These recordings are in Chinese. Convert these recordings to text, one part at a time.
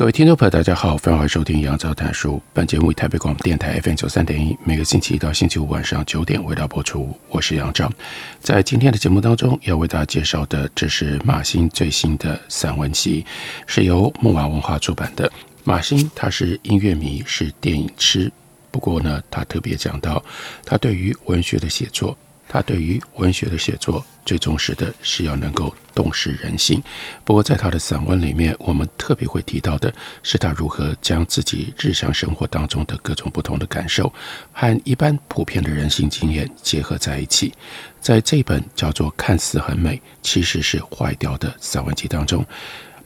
各位听众朋友，大家好，欢迎收听杨照谈书。本节目以台北广播电台 FM 九三点一，每个星期一到星期五晚上九点为大家播出。我是杨照，在今天的节目当中，要为大家介绍的，这是马兴最新的散文集，是由木马文化出版的。马兴他是音乐迷，是电影痴，不过呢，他特别讲到，他对于文学的写作。他对于文学的写作最重视的是要能够洞视人性。不过，在他的散文里面，我们特别会提到的是他如何将自己日常生活当中的各种不同的感受和一般普遍的人性经验结合在一起。在这本叫做《看似很美，其实是坏掉》的散文集当中，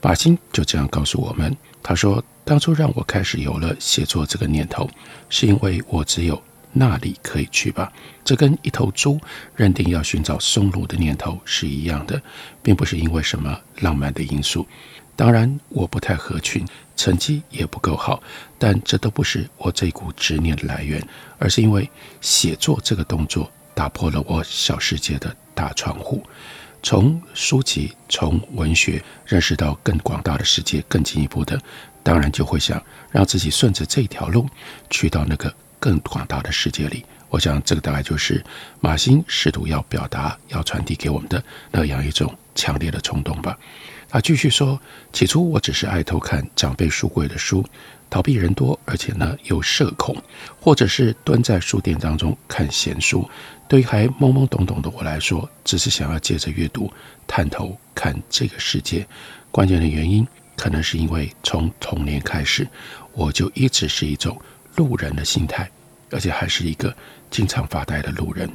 马兴就这样告诉我们：“他说，当初让我开始有了写作这个念头，是因为我只有。”那里可以去吧？这跟一头猪认定要寻找松露的念头是一样的，并不是因为什么浪漫的因素。当然，我不太合群，成绩也不够好，但这都不是我这股执念的来源，而是因为写作这个动作打破了我小世界的大窗户，从书籍、从文学认识到更广大的世界，更进一步的，当然就会想让自己顺着这条路去到那个。更广大的世界里，我想这个大概就是马欣试图要表达、要传递给我们的那样一种强烈的冲动吧。他继续说：“起初我只是爱偷看长辈书柜的书，逃避人多，而且呢又社恐，或者是蹲在书店当中看闲书。对于还懵懵懂懂的我来说，只是想要借着阅读探头看这个世界。关键的原因，可能是因为从童年开始，我就一直是一种。”路人的心态，而且还是一个经常发呆的路人，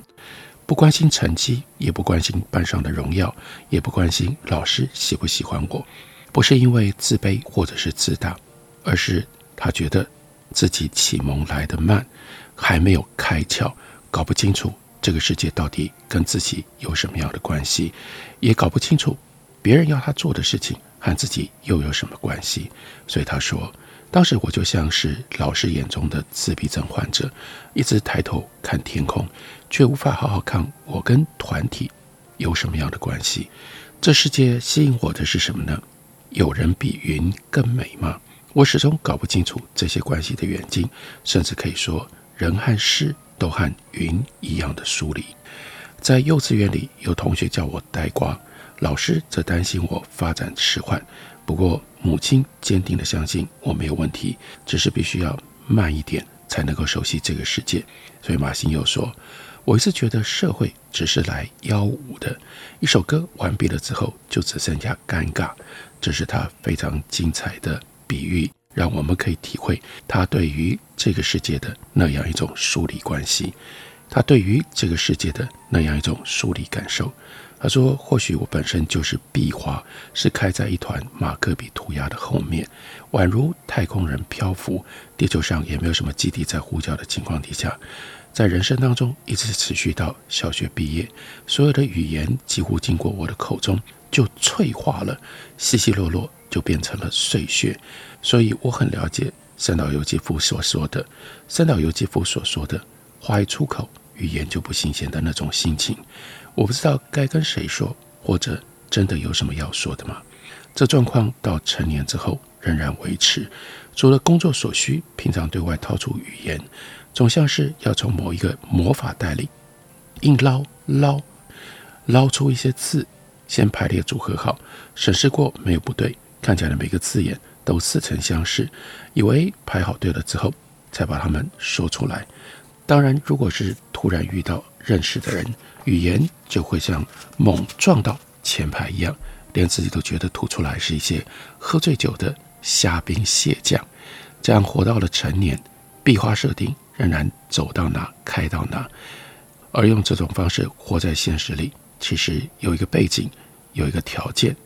不关心成绩，也不关心班上的荣耀，也不关心老师喜不喜欢我。不是因为自卑或者是自大，而是他觉得自己启蒙来得慢，还没有开窍，搞不清楚这个世界到底跟自己有什么样的关系，也搞不清楚别人要他做的事情和自己又有什么关系。所以他说。当时我就像是老师眼中的自闭症患者，一直抬头看天空，却无法好好看我跟团体有什么样的关系。这世界吸引我的是什么呢？有人比云更美吗？我始终搞不清楚这些关系的远近，甚至可以说，人和事都和云一样的疏离。在幼稚园里，有同学叫我呆瓜，老师则担心我发展迟缓。不过，母亲坚定地相信我没有问题，只是必须要慢一点才能够熟悉这个世界。所以马兴又说：“我一直觉得社会只是来邀舞的，一首歌完毕了之后就只剩下尴尬。”这是他非常精彩的比喻，让我们可以体会他对于这个世界的那样一种疏离关系，他对于这个世界的那样一种疏离感受。他说：“或许我本身就是壁画，是开在一团马克笔涂鸦的后面，宛如太空人漂浮，地球上也没有什么基地在呼叫的情况底下，在人生当中一直持续到小学毕业，所有的语言几乎经过我的口中就脆化了，稀稀落落就变成了碎屑。所以我很了解三岛由纪夫所说的，三岛由纪夫所说的话一出口，语言就不新鲜的那种心情。”我不知道该跟谁说，或者真的有什么要说的吗？这状况到成年之后仍然维持，除了工作所需，平常对外掏出语言，总像是要从某一个魔法袋里硬捞捞捞出一些字，先排列组合好，审视过没有不对，看起来每个字眼都似曾相识，以为排好对了之后，才把它们说出来。当然，如果是突然遇到认识的人，语言就会像猛撞到前排一样，连自己都觉得吐出来是一些喝醉酒的虾兵蟹将。这样活到了成年，壁花设定仍然走到哪开到哪。而用这种方式活在现实里，其实有一个背景，有一个条件，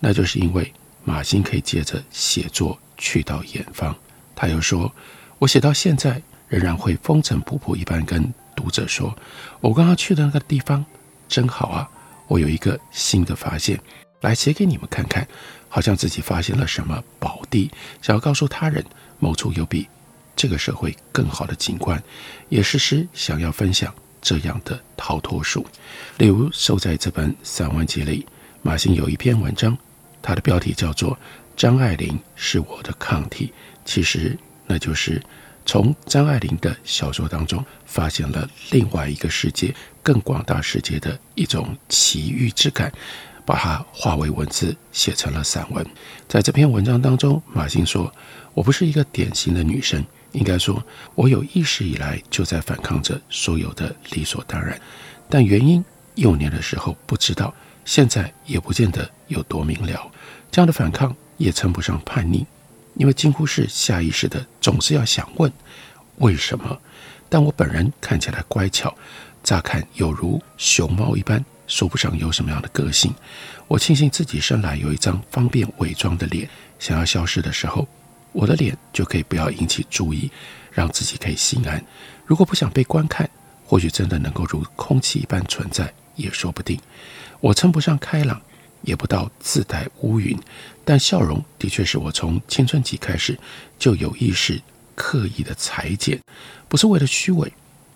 那就是因为马欣可以借着写作去到远方。他又说：“我写到现在，仍然会风尘仆仆一般跟读者说，我刚刚去的那个地方真好啊！我有一个新的发现，来写给你们看看，好像自己发现了什么宝地，想要告诉他人，某处有比这个社会更好的景观，也时时想要分享这样的逃脱术。例如，收在这本散文集里，马欣有一篇文章，它的标题叫做《张爱玲是我的抗体》，其实那就是。从张爱玲的小说当中发现了另外一个世界，更广大世界的一种奇遇之感，把它化为文字写成了散文。在这篇文章当中，马欣说：“我不是一个典型的女生，应该说，我有意识以来就在反抗着所有的理所当然，但原因幼年的时候不知道，现在也不见得有多明了。这样的反抗也称不上叛逆。”因为几乎是下意识的，总是要想问为什么。但我本人看起来乖巧，乍看有如熊猫一般，说不上有什么样的个性。我庆幸自己生来有一张方便伪装的脸，想要消失的时候，我的脸就可以不要引起注意，让自己可以心安。如果不想被观看，或许真的能够如空气一般存在，也说不定。我称不上开朗。也不到自带乌云，但笑容的确是我从青春期开始就有意识刻意的裁剪，不是为了虚伪，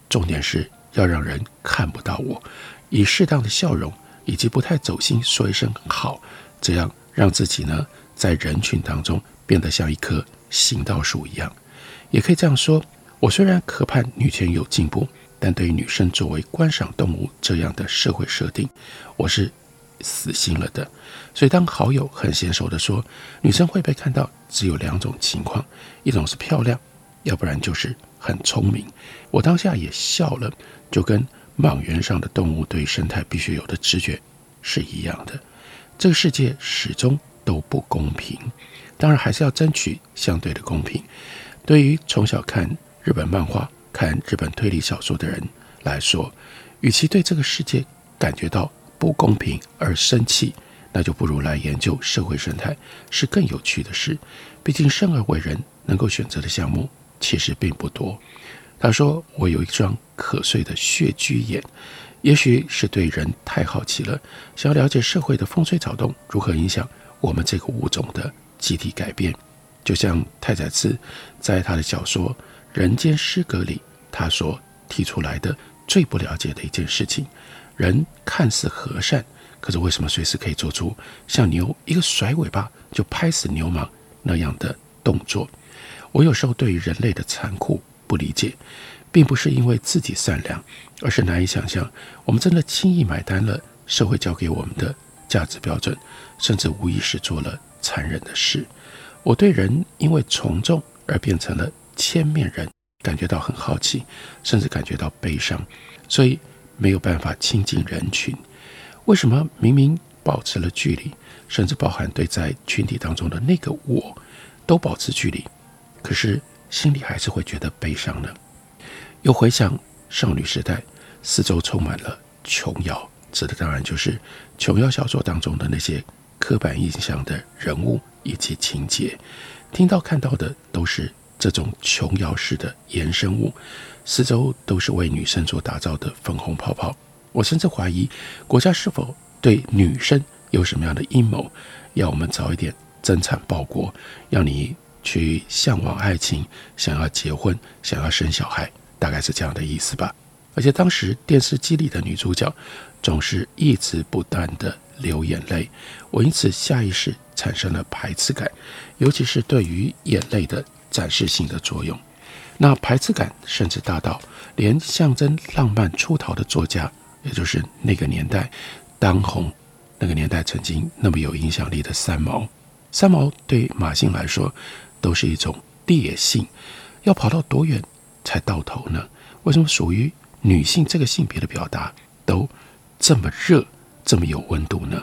重点是要让人看不到我，以适当的笑容以及不太走心说一声好，这样让自己呢在人群当中变得像一棵行道树一样。也可以这样说，我虽然渴盼女权有进步，但对于女生作为观赏动物这样的社会设定，我是。死心了的，所以当好友很娴熟地说，女生会被看到只有两种情况，一种是漂亮，要不然就是很聪明。我当下也笑了，就跟莽原上的动物对生态必须有的直觉是一样的。这个世界始终都不公平，当然还是要争取相对的公平。对于从小看日本漫画、看日本推理小说的人来说，与其对这个世界感觉到不公平而生气，那就不如来研究社会生态，是更有趣的事。毕竟生而为人，能够选择的项目其实并不多。他说：“我有一双可睡的血居眼，也许是对人太好奇了，想要了解社会的风吹草动如何影响我们这个物种的集体改变。就像太宰治在他的小说《人间失格》里，他所提出来的最不了解的一件事情。”人看似和善，可是为什么随时可以做出像牛一个甩尾巴就拍死牛虻那样的动作？我有时候对于人类的残酷不理解，并不是因为自己善良，而是难以想象我们真的轻易买单了社会教给我们的价值标准，甚至无意识做了残忍的事。我对人因为从众而变成了千面人，感觉到很好奇，甚至感觉到悲伤，所以。没有办法亲近人群，为什么明明保持了距离，甚至包含对在群体当中的那个我，都保持距离，可是心里还是会觉得悲伤呢？又回想少女时代，四周充满了琼瑶，指的当然就是琼瑶小说当中的那些刻板印象的人物以及情节，听到看到的都是这种琼瑶式的衍生物。四周都是为女生所打造的粉红泡泡，我甚至怀疑国家是否对女生有什么样的阴谋，要我们早一点增产报国，要你去向往爱情，想要结婚，想要生小孩，大概是这样的意思吧。而且当时电视机里的女主角总是一直不断地流眼泪，我因此下意识产生了排斥感，尤其是对于眼泪的展示性的作用。那排斥感甚至大到连象征浪漫出逃的作家，也就是那个年代当红、那个年代曾经那么有影响力的三毛，三毛对马信来说都是一种烈性，要跑到多远才到头呢？为什么属于女性这个性别的表达都这么热、这么有温度呢？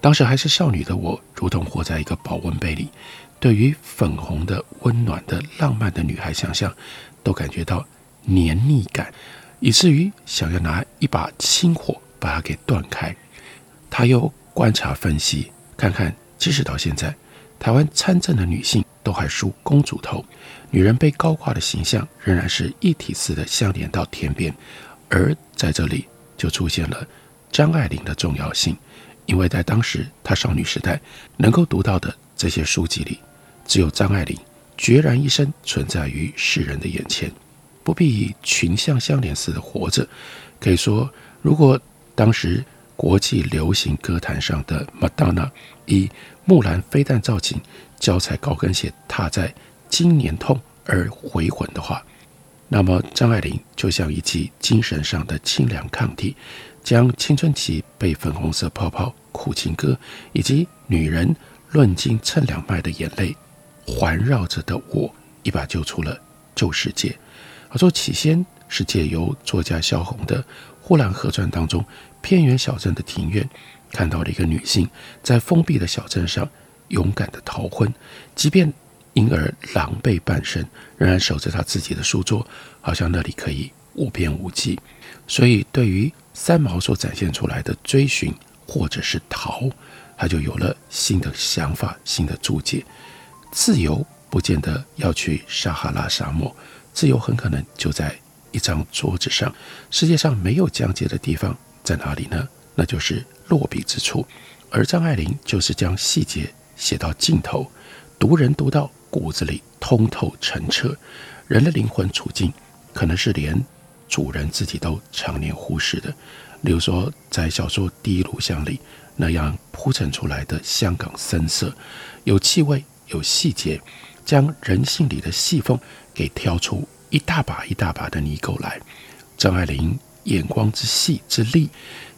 当时还是少女的我，如同活在一个保温杯里。对于粉红的、温暖的、浪漫的女孩，想象都感觉到黏腻感，以至于想要拿一把清火把它给断开。她又观察分析，看看即使到现在，台湾参政的女性都还梳公主头，女人被高挂的形象仍然是一体式的相连到天边，而在这里就出现了张爱玲的重要性，因为在当时她少女时代能够读到的这些书籍里，只有张爱玲决然一生存在于世人的眼前，不必以群像相连似的活着。可以说，如果当时国际流行歌坛上的玛丹娜以木兰飞弹造型，脚踩高跟鞋踏在经年痛而回魂的话，那么张爱玲就像一剂精神上的清凉抗体，将青春期被粉红色泡泡、苦情歌以及女人论斤称两卖的眼泪环绕着的我，一把救出了旧世界。而说起先是借由作家萧红的《呼兰河传》当中，偏远小镇的庭院，看到了一个女性在封闭的小镇上勇敢地逃婚，即便因而狼狈半生，仍然守着她自己的书桌，好像那里可以无边无际。所以，对于三毛所展现出来的追寻或者是逃，他就有了新的想法、新的注解。自由不见得要去撒哈拉沙漠，自由很可能就在一张桌子上。世界上没有疆界的地方在哪里呢？那就是落笔之处。而张爱玲就是将细节写到尽头，读人读到骨子里通透澄澈。人的灵魂处境，可能是连主人自己都常年忽视的。例如说，在小说《第一炉香》里那样铺陈出来的香港森色，有气味，有细节，将人性里的细缝给挑出一大把一大把的泥垢来。张爱玲眼光之细之利，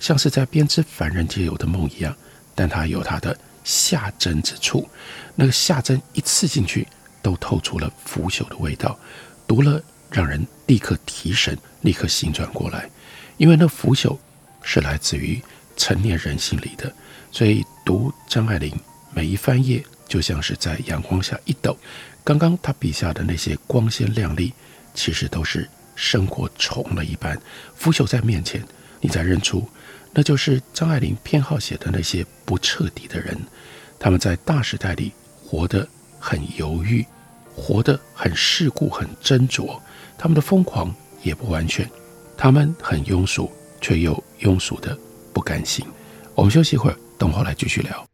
像是在编织凡人皆有的梦一样，但她有她的下针之处。那个下针一刺进去，都透出了腐朽的味道，读了让人立刻提神，立刻醒转过来，因为那腐朽是来自于成年人性里的。所以读张爱玲每一翻页，就像是在阳光下一抖，刚刚他笔下的那些光鲜亮丽，其实都是生活虫了一般，腐朽在面前，你才认出，那就是张爱玲偏好写的那些不彻底的人，他们在大时代里活得很犹豫，活得很世故、很斟酌，他们的疯狂也不完全，他们很庸俗，却又庸俗的不甘心。我们休息一会儿，等会儿来继续聊。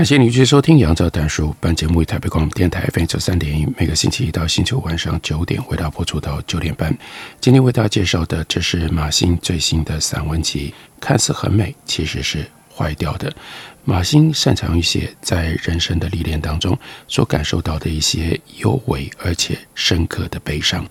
感谢您继续收听《杨照谈书》。本节目为台北广播电台 FM 九三点一，每个星期一到星期五晚上九点为大家播出到九点半。今天为大家介绍的，这是马欣最新的散文集，看似很美，其实是坏掉的。马欣擅长于写在人生的历练当中所感受到的一些幽微而且深刻的悲伤，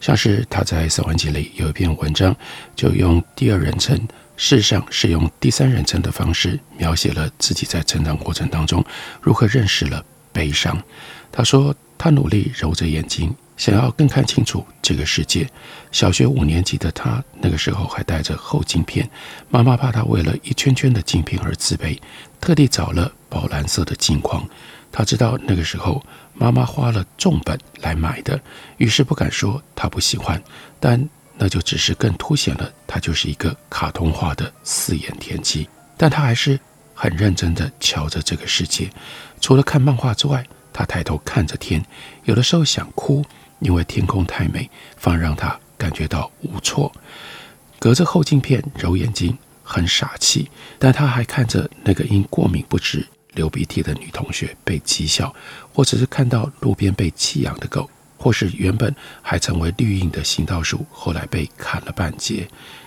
像是他在散文集里有一篇文章，就用第二人称，事实上是用第三人称的方式描写了自己在成长过程当中如何认识了悲伤。他说，他努力揉着眼睛。想要更看清楚这个世界。小学五年级的他，那个时候还戴着厚镜片，妈妈怕他为了一圈圈的镜片而自卑，特地找了宝蓝色的镜框。他知道那个时候妈妈花了重本来买的，于是不敢说他不喜欢，但那就只是更凸显了他就是一个卡通化的四眼田鸡。但他还是很认真地瞧着这个世界。除了看漫画之外，他抬头看着天，有的时候想哭。因为天空太美，反而让他感觉到无措。隔着后镜片揉眼睛，很傻气。但他还看着那个因过敏不止流鼻涕的女同学被讥笑，或者是看到路边被弃养的狗，或是原本还成为绿荫的行道树，后来被砍了半截。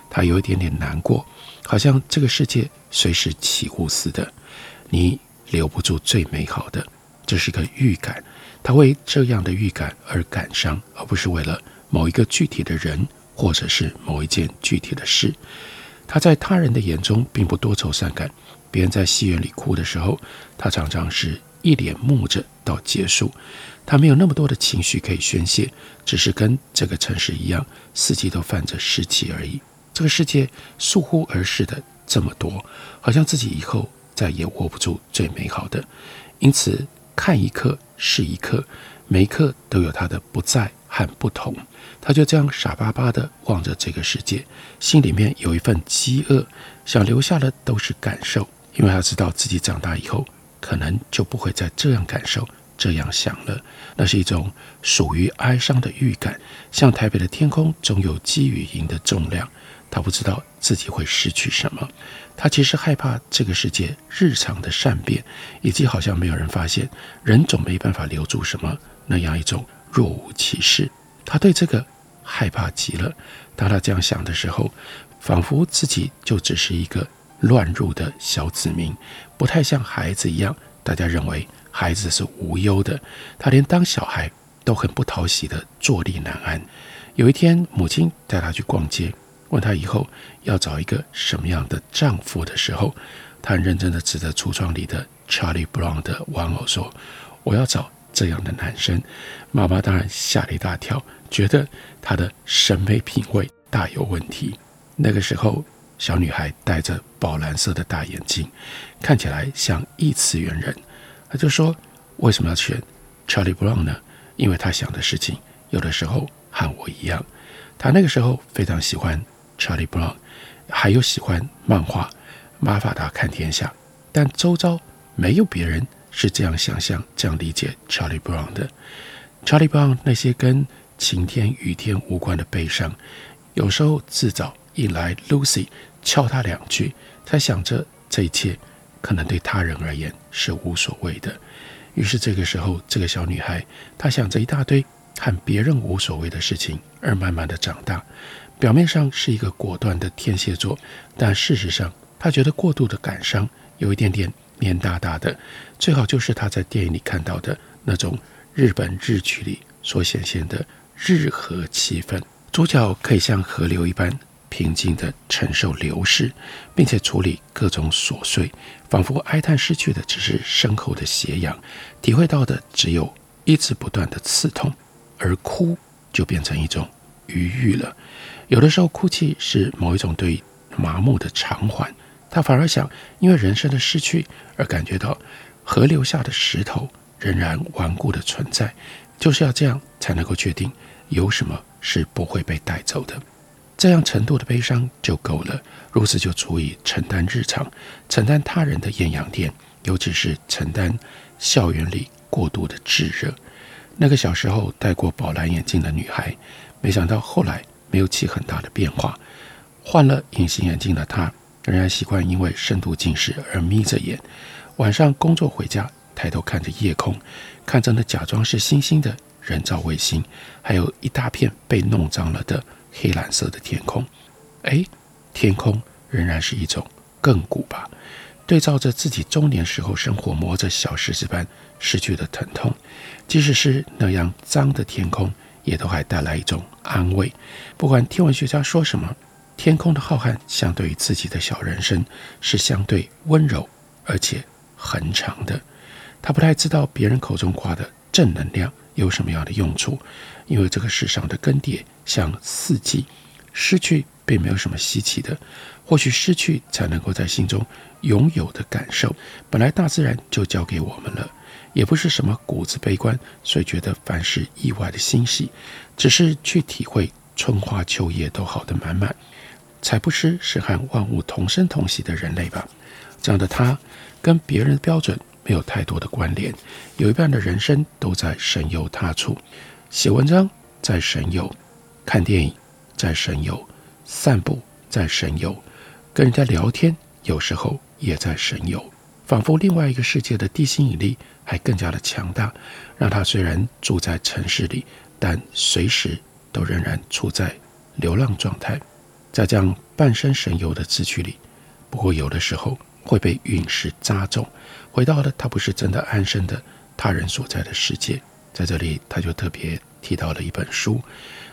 他有一点点难过，好像这个世界随时起雾似的。你留不住最美好的，这是个预感。他为这样的预感而感伤，而不是为了某一个具体的人，或者是某一件具体的事。他在他人的眼中并不多愁善感。别人在戏院里哭的时候，他常常是一脸木着到结束。他没有那么多的情绪可以宣泄，只是跟这个城市一样，四季都泛着湿气而已。这个世界倏忽而逝的这么多，好像自己以后再也握不住最美好的。因此。看一刻是一刻，每一刻都有它的不在和不同。他就这样傻巴巴地望着这个世界，心里面有一份饥饿，想留下的都是感受，因为他知道自己长大以后可能就不会再这样感受、这样想了。那是一种属于哀伤的预感，像台北的天空总有积雨银的重量。他不知道自己会失去什么，他其实害怕这个世界日常的善变，以及好像没有人发现人总没办法留住什么那样一种若无其事。他对这个害怕极了。当他这样想的时候，仿佛自己就只是一个乱入的小子民，不太像孩子一样。大家认为孩子是无忧的，他连当小孩都很不讨喜的坐立难安。有一天，母亲带他去逛街。问他以后要找一个什么样的丈夫的时候，他认真的指着橱窗里的 Charlie Brown 的玩偶说：“我要找这样的男生。”妈妈当然吓了一大跳，觉得他的审美品味大有问题。那个时候，小女孩戴着宝蓝色的大眼镜，看起来像异次元人。他就说：“为什么要选 Charlie Brown 呢？因为他想的事情有的时候和我一样。他那个时候非常喜欢。” Charlie Brown，还有喜欢漫画《马法达看天下》，但周遭没有别人是这样想象、这样理解 Charlie Brown 的。Charlie Brown 那些跟晴天、雨天无关的悲伤，有时候自找引来 Lucy 敲他两句，他想着这一切可能对他人而言是无所谓的。于是这个时候，这个小女孩她想着一大堆和别人无所谓的事情，而慢慢的长大。表面上是一个果断的天蝎座，但事实上，她觉得过度的感伤，有一点点黏哒哒的。最好就是她在电影里看到的那种日本日剧里所显现的日和气氛。主角可以像河流一般平静地承受流逝，并且处理各种琐碎，仿佛哀叹失去的只是身后的斜阳，体会到的只有一直不断的刺痛，而哭就变成一种愉悦了。有的时候，哭泣是某一种对麻木的偿还。他反而想，因为人生的失去而感觉到河流下的石头仍然顽固的存在，就是要这样才能够确定有什么是不会被带走的。这样程度的悲伤就够了，如此就足以承担日常，承担他人的艳阳天，尤其是承担校园里过度的炙热。那个小时候戴过宝蓝眼镜的女孩，没想到后来。没有起很大的变化，换了隐形眼镜的她仍然习惯因为深度近视而眯着眼。晚上工作回家，抬头看着夜空，看着那假装是星星的人造卫星，还有一大片被弄脏了的黑蓝色的天空。哎，天空仍然是一种亘古吧。对照着自己中年时候生活磨着小石子般失去的疼痛，即使是那样脏的天空，也都还带来一种安慰。不管天文学家说什么，天空的浩瀚相对于自己的小人生是相对温柔而且恒长的。他不太知道别人口中夸的正能量有什么样的用处，因为这个世上的更迭像四季，失去并没有什么稀奇的。或许失去才能够在心中拥有的感受，本来大自然就交给我们了，也不是什么骨子悲观，所以觉得凡事意外的欣喜，只是去体会春花秋叶都好的满满，才不失是和万物同生同喜的人类吧。这样的他，跟别人的标准没有太多的关联，有一半的人生都在神游他处，写文章在神游，看电影在神游，散步在神游。跟人家聊天，有时候也在神游，仿佛另外一个世界的地心引力还更加的强大，让他虽然住在城市里，但随时都仍然处在流浪状态，在这样半生神游的自趣里。不过有的时候会被陨石扎中，回到了他不是真的安生的他人所在的世界。在这里，他就特别提到了一本书。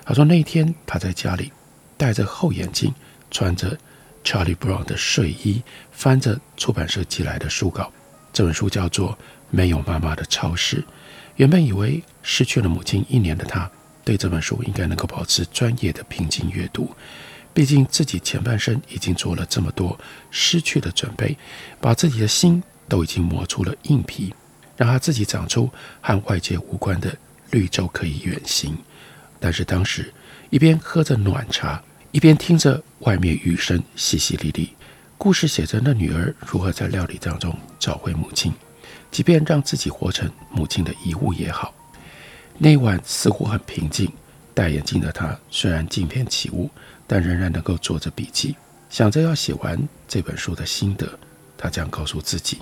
他说那天他在家里戴着厚眼镜，穿着。Charlie Brown 的睡衣，翻着出版社寄来的书稿。这本书叫做《没有妈妈的超市》。原本以为失去了母亲一年的他，对这本书应该能够保持专业的平静阅读。毕竟自己前半生已经做了这么多失去的准备，把自己的心都已经磨出了硬皮，让他自己长出和外界无关的绿洲可以远行。但是当时一边喝着暖茶。一边听着外面雨声淅淅沥沥，故事写着那女儿如何在料理当中找回母亲，即便让自己活成母亲的遗物也好。那晚似乎很平静，戴眼镜的她虽然镜片起雾，但仍然能够做着笔记，想着要写完这本书的心得。他这样告诉自己：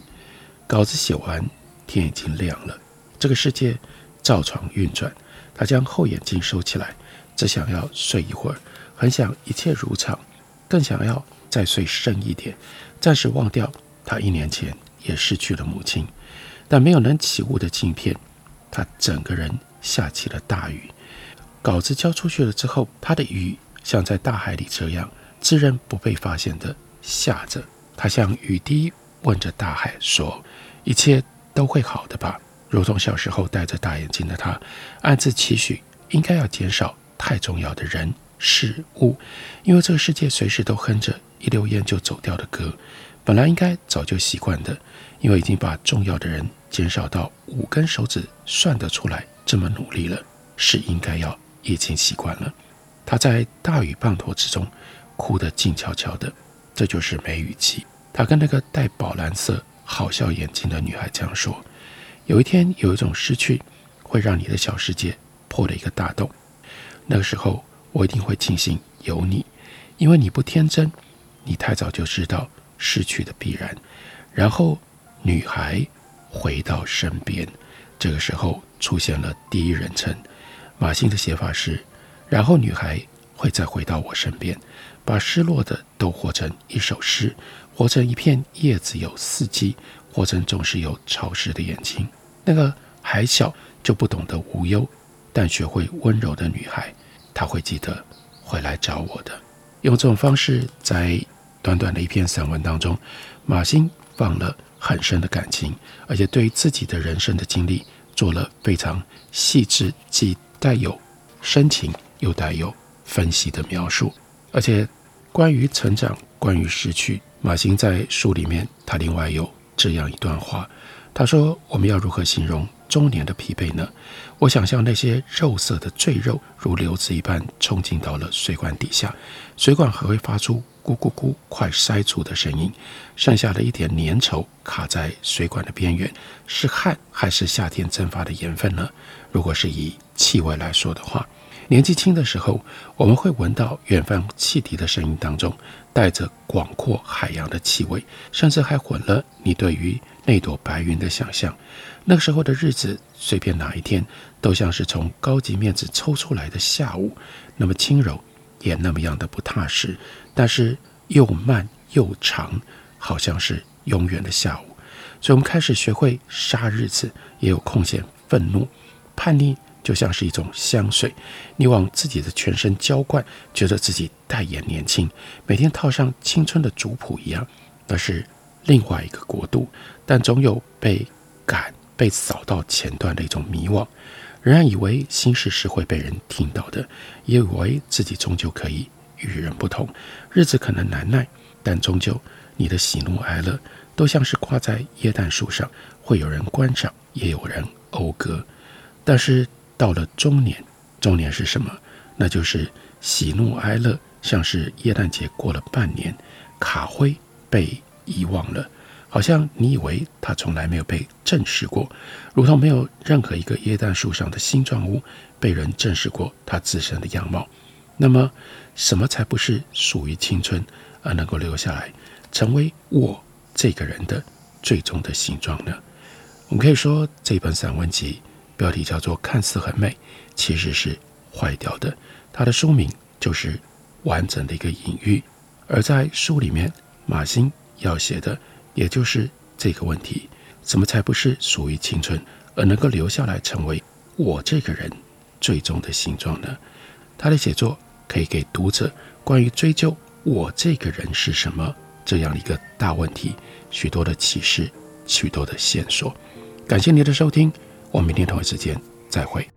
稿子写完，天已经亮了，这个世界照常运转。他将厚眼镜收起来，只想要睡一会儿。很想一切如常，更想要再睡深一点，暂时忘掉他一年前也失去了母亲。但没有能起雾的镜片，他整个人下起了大雨。稿子交出去了之后，他的雨像在大海里这样自认不被发现的下着。他像雨滴问着大海说：“一切都会好的吧？”如同小时候戴着大眼镜的他，暗自期许应该要减少太重要的人。事物，因为这个世界随时都哼着一溜烟就走掉的歌，本来应该早就习惯的，因为已经把重要的人减少到五根手指算得出来，这么努力了，是应该要已经习惯了。他在大雨滂沱之中哭得静悄悄的，这就是梅雨季。他跟那个戴宝蓝色好笑眼镜的女孩这样说：有一天，有一种失去会让你的小世界破了一个大洞，那个时候。我一定会庆幸有你，因为你不天真，你太早就知道失去的必然。然后，女孩回到身边，这个时候出现了第一人称。马欣的写法是：然后女孩会再回到我身边，把失落的都活成一首诗，活成一片叶子有四季，活成总是有潮湿的眼睛。那个还小就不懂得无忧，但学会温柔的女孩。她会记得回来找我的。用这种方式，在短短的一篇散文当中，马欣放了很深的感情，而且对自己的人生的经历做了非常细致，既带有深情又带有分析的描述。而且关于成长，关于失去，马欣在书里面，他另外有这样一段话，他说：“我们要如何形容？”中年的疲惫呢？我想象那些肉色的赘肉如流子一般冲进到了水管底下，水管还会发出咕咕咕快塞住的声音，剩下的一点粘稠卡在水管的边缘，是汗还是夏天蒸发的盐分呢？如果是以气味来说的话，年纪轻的时候，我们会闻到远方汽笛的声音当中带着广阔海洋的气味，甚至还混了你对于那朵白云的想象。那个时候的日子，随便哪一天，都像是从高级面子抽出来的下午，那么轻柔，也那么样的不踏实，但是又慢又长，好像是永远的下午。所以，我们开始学会杀日子，也有空闲愤怒、叛逆，就像是一种香水，你往自己的全身浇灌，觉得自己代言年轻，每天套上青春的族谱一样。那是另外一个国度，但总有被赶、被扫到前端的一种迷惘，仍然以为心事是会被人听到的，也以为自己终究可以与人不同。日子可能难耐，但终究你的喜怒哀乐。都像是挂在耶诞树上，会有人观赏，也有人讴歌。但是到了中年，中年是什么？那就是喜怒哀乐，像是耶诞节过了半年，卡灰被遗忘了，好像你以为它从来没有被正视过，如同没有任何一个耶诞树上的新状物被人正视过它自身的样貌。那么，什么才不是属于青春而能够留下来，成为我？这个人的最终的形状呢？我们可以说，这本散文集标题叫做“看似很美，其实是坏掉的”。它的书名就是完整的一个隐喻。而在书里面，马欣要写的也就是这个问题：什么才不是属于青春，而能够留下来成为我这个人最终的形状呢？他的写作可以给读者关于追究我这个人是什么。这样一个大问题，许多的启示，许多的线索。感谢您的收听，我们明天同一时间再会。